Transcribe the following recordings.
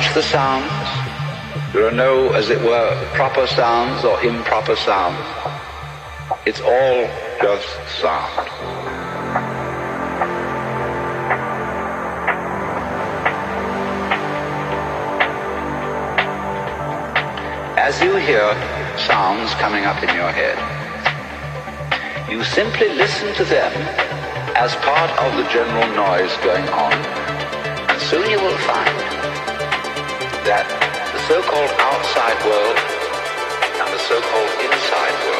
judge the sounds. There are no, as it were, proper sounds or improper sounds. It's all just sound. As you hear sounds coming up in your head, you simply listen to them as part of the general noise going on. And soon you will find that the so-called outside world and the so-called inside world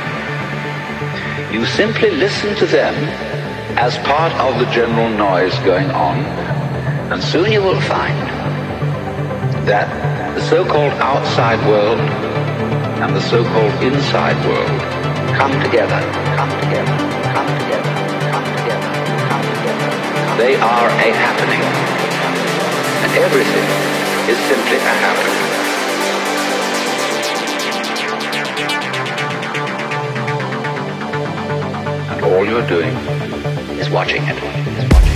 you simply listen to them as part of the general noise going on, and soon you will find that the so-called outside world and the so-called inside world come together, come together, come together, come together. they are a happening. And everything is simply a happening. You're doing is watching it.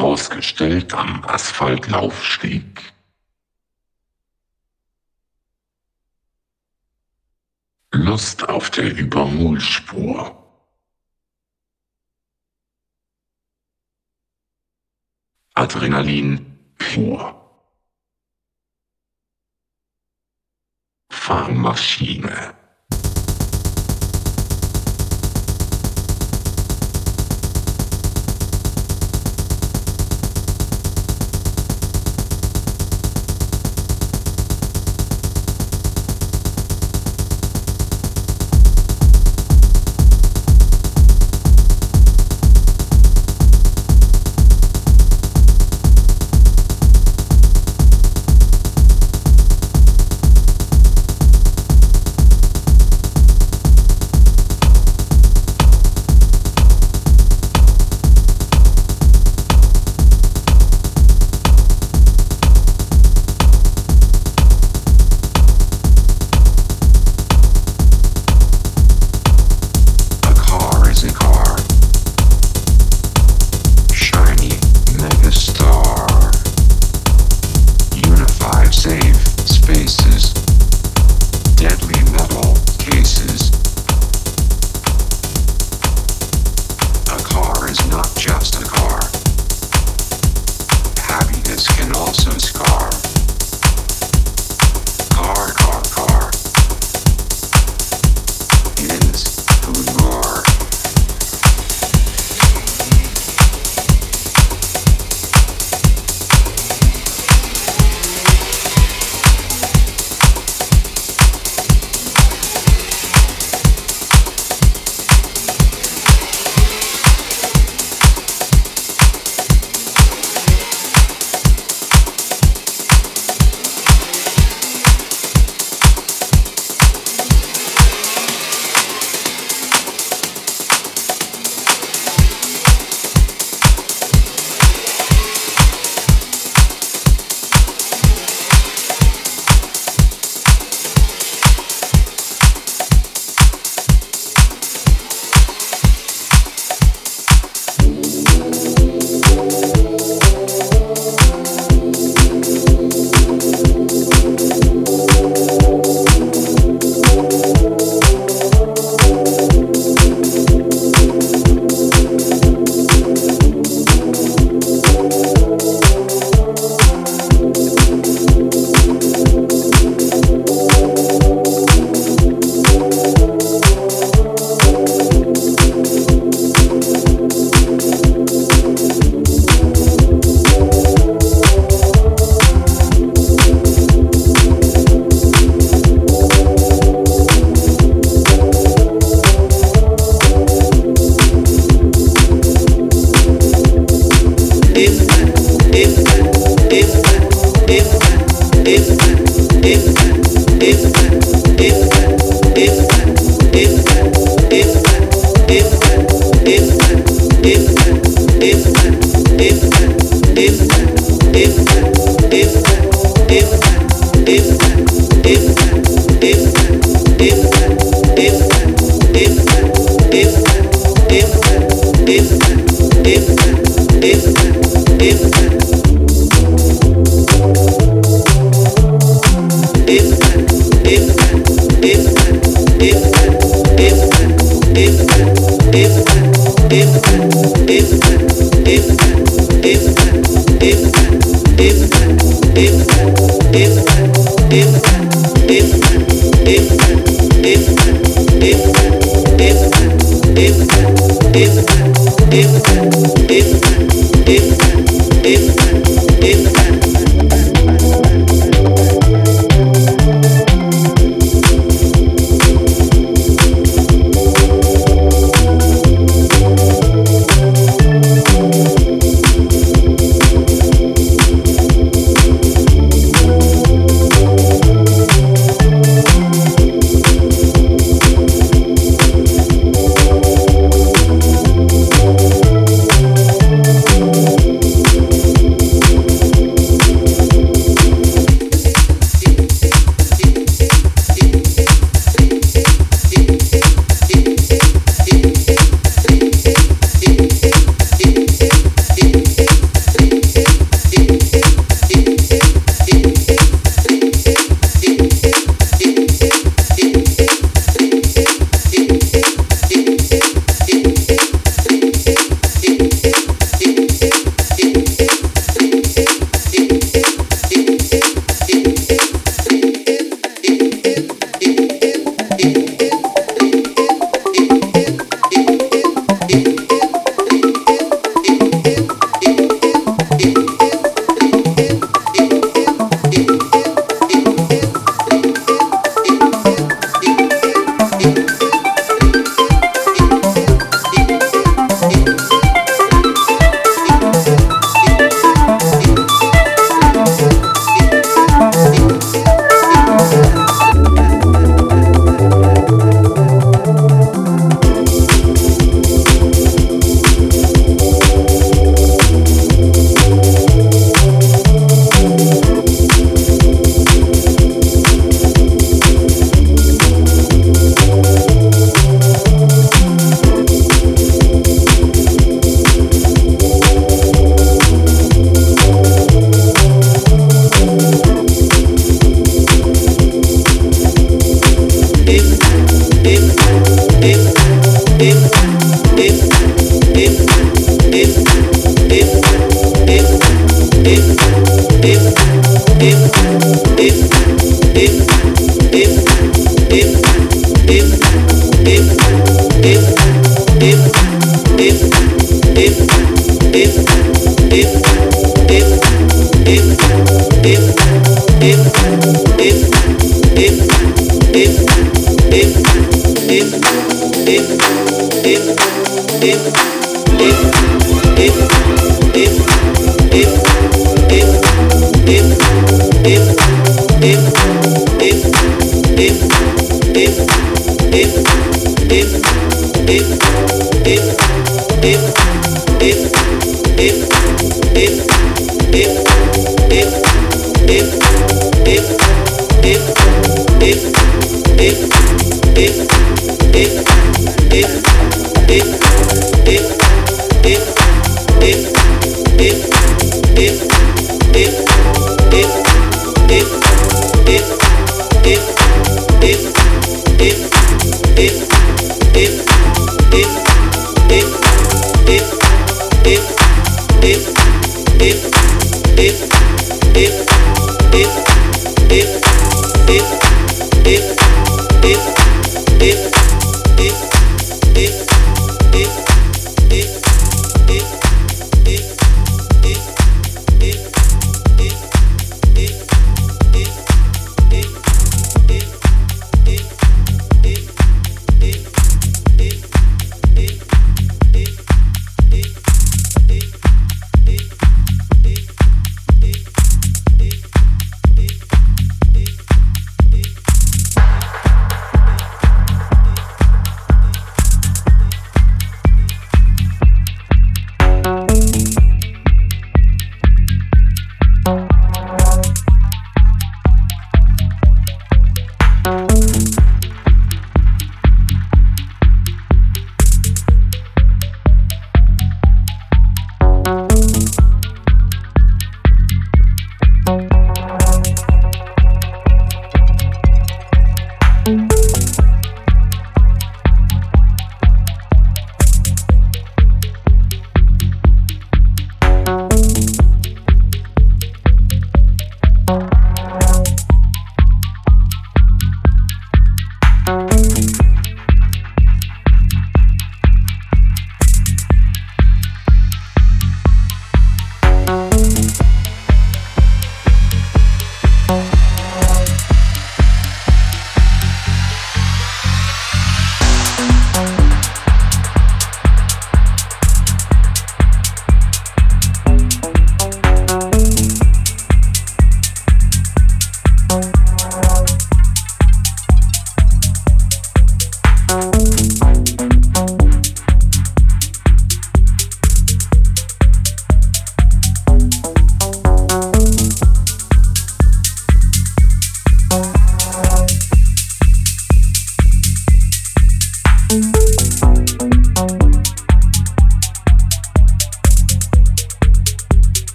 Ausgestellt am Asphaltlaufsteg. Lust auf der Überholspur. Adrenalin pur. Fahrmaschine.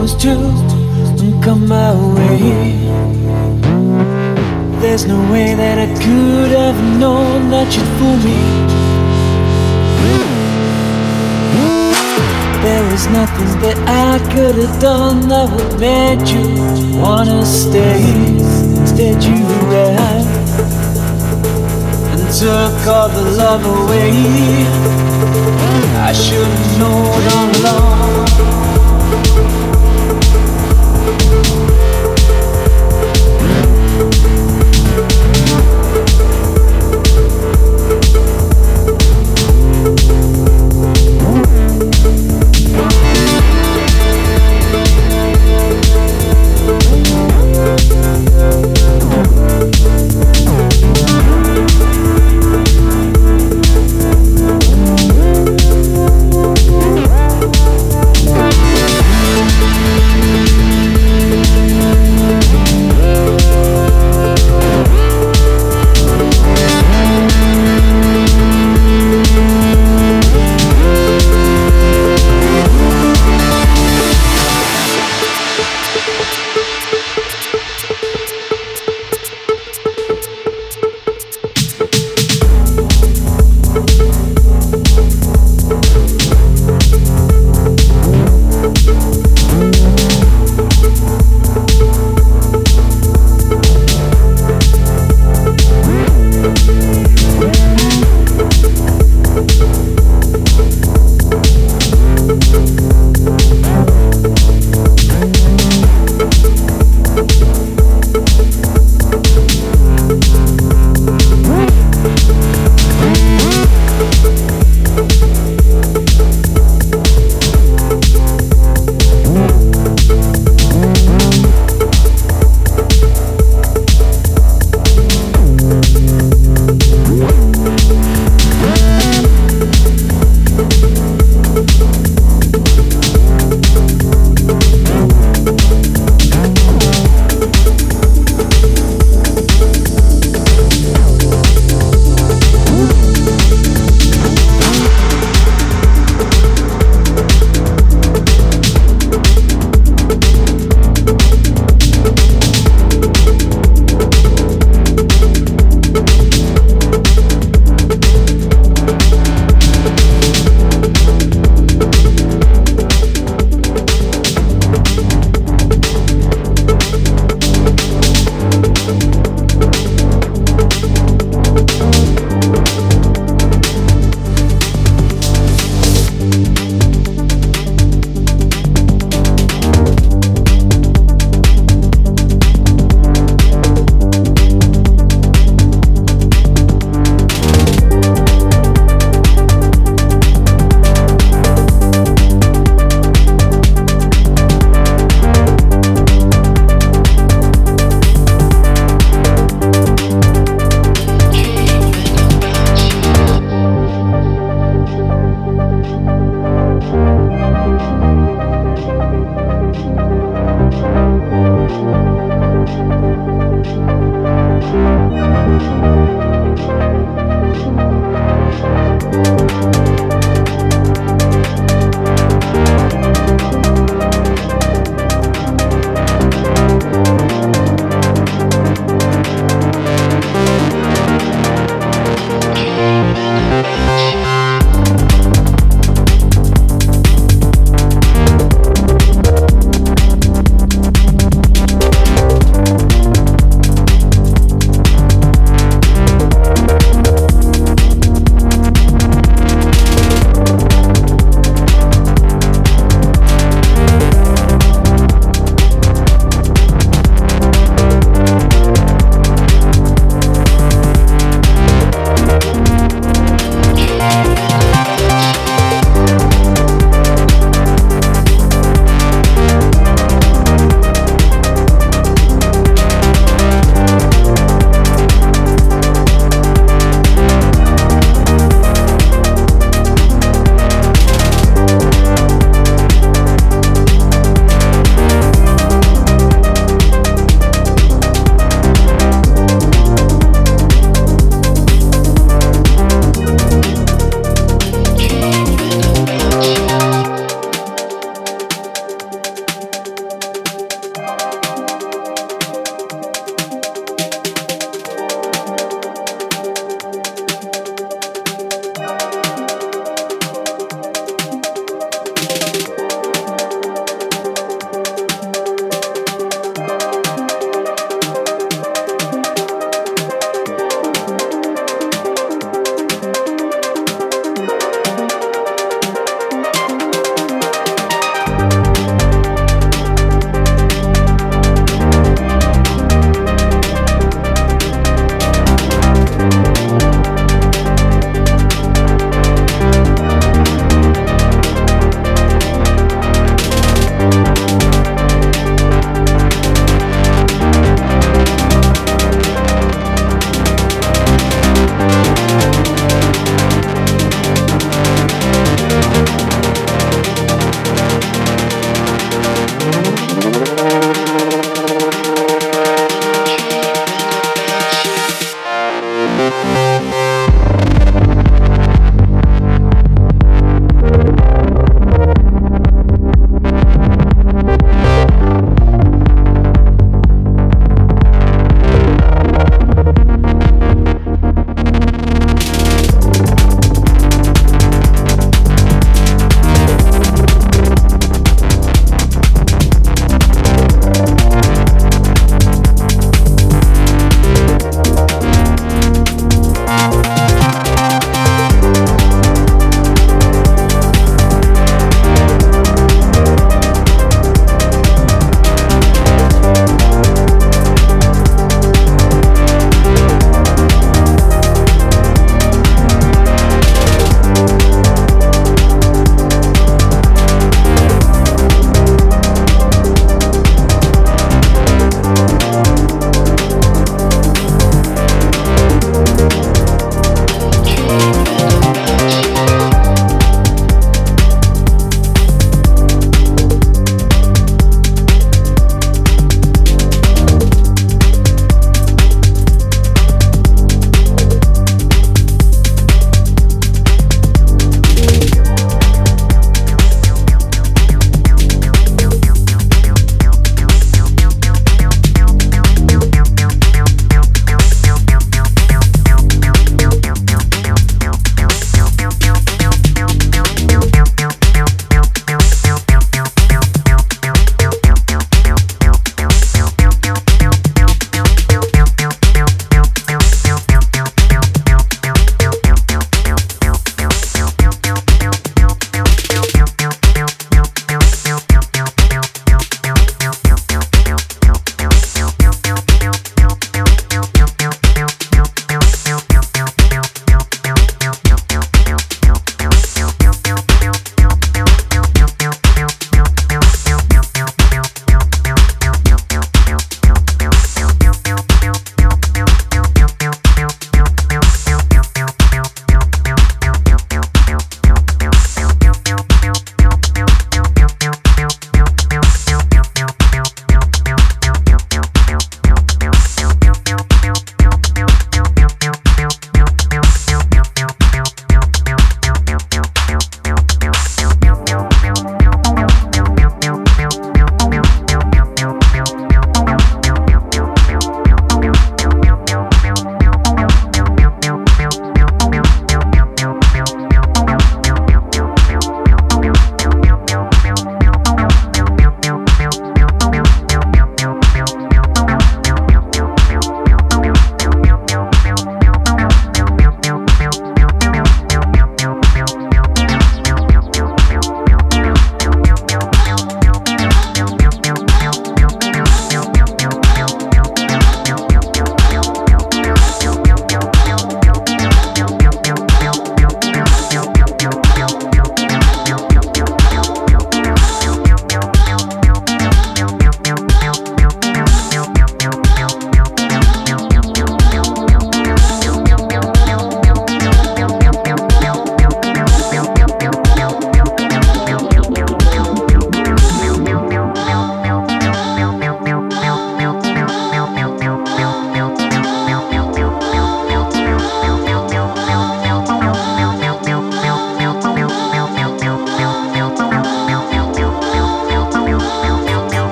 Was true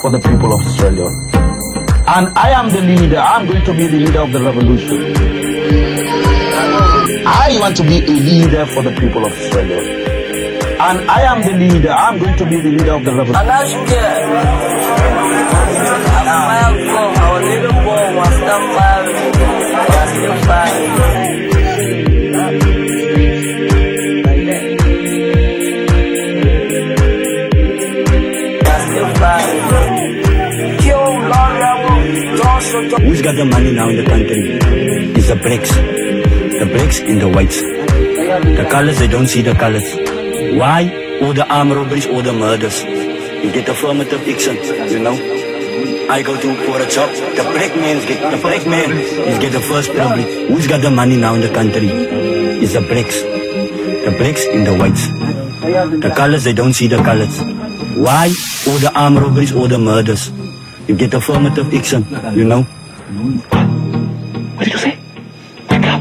for the people of Australia. And I am the leader. I'm going to be the leader of the revolution. I want to be a leader for the people of Australia. And I am the leader. I'm going to be the leader of the revolution. Who's got the money now in the country? It's the blacks. The blacks and the whites. The colors, they don't see the colors. Why? All the armed robberies, all the murders. You get affirmative action, you know? I go to for a job. The black man get the black man is get the first privilege. Who's got the money now in the country? is the blacks. The blacks and the whites. The colors, they don't see the colors. Why? All the armed robberies, all the murders. You get affirmative action, you know? What did you say? Wake up.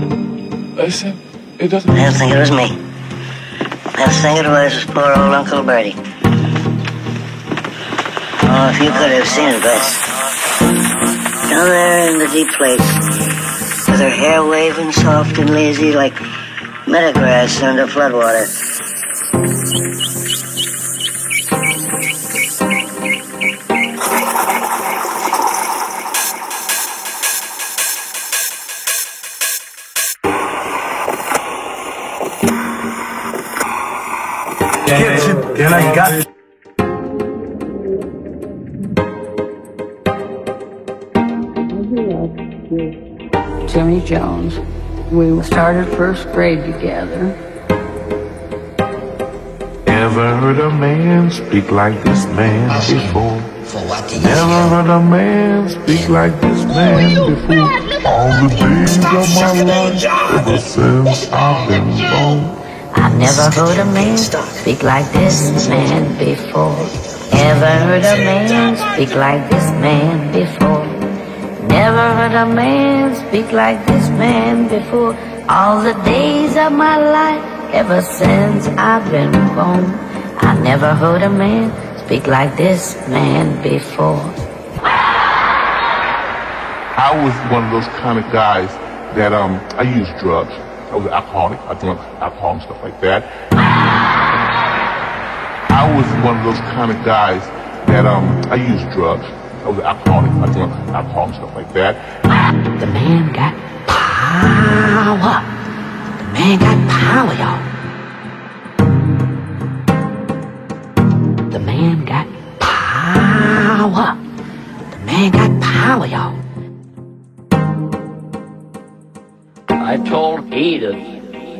I said, it doesn't. I don't think it was me. I don't think it was poor old Uncle Bertie. Oh, if you could have seen it, Bess. Down there in the deep place, with her hair waving soft and lazy like meadow grass under floodwater. Got Jimmy Jones. We started first grade together. Ever heard a man speak like this man before? Never heard a man speak like this man before. All the days of my life, ever since I've been born. I never heard a man speak like this man before. Ever heard a man speak like this man before. Never heard a man speak like this man before. All the days of my life, ever since I've been born. I never heard a man speak like this man before. I was one of those kind of guys that um I used drugs. I was alcoholic. I drank alcohol and stuff like that. I was one of those kind of guys that um I used drugs. I was alcoholic. I drank alcohol and stuff like that. The man got power. The man got power, y'all. The man got power. The man got power, y'all. I told Edith,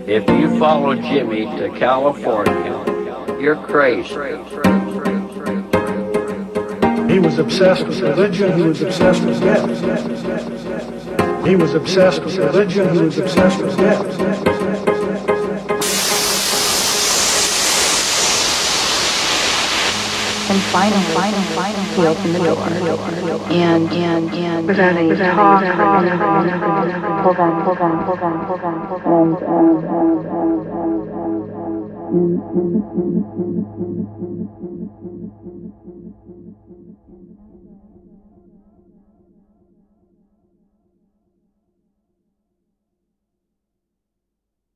if you follow Jimmy to California, you're crazy. He was obsessed with religion. He was obsessed with death. He was obsessed with religion. He was obsessed with death. And finally, finally, finally, he opened the door. And, and, and, without any talk, pulled on, pulled on, pulled on, pulled on, pulled on, and, and, and, and, and, and, and, and, and, and,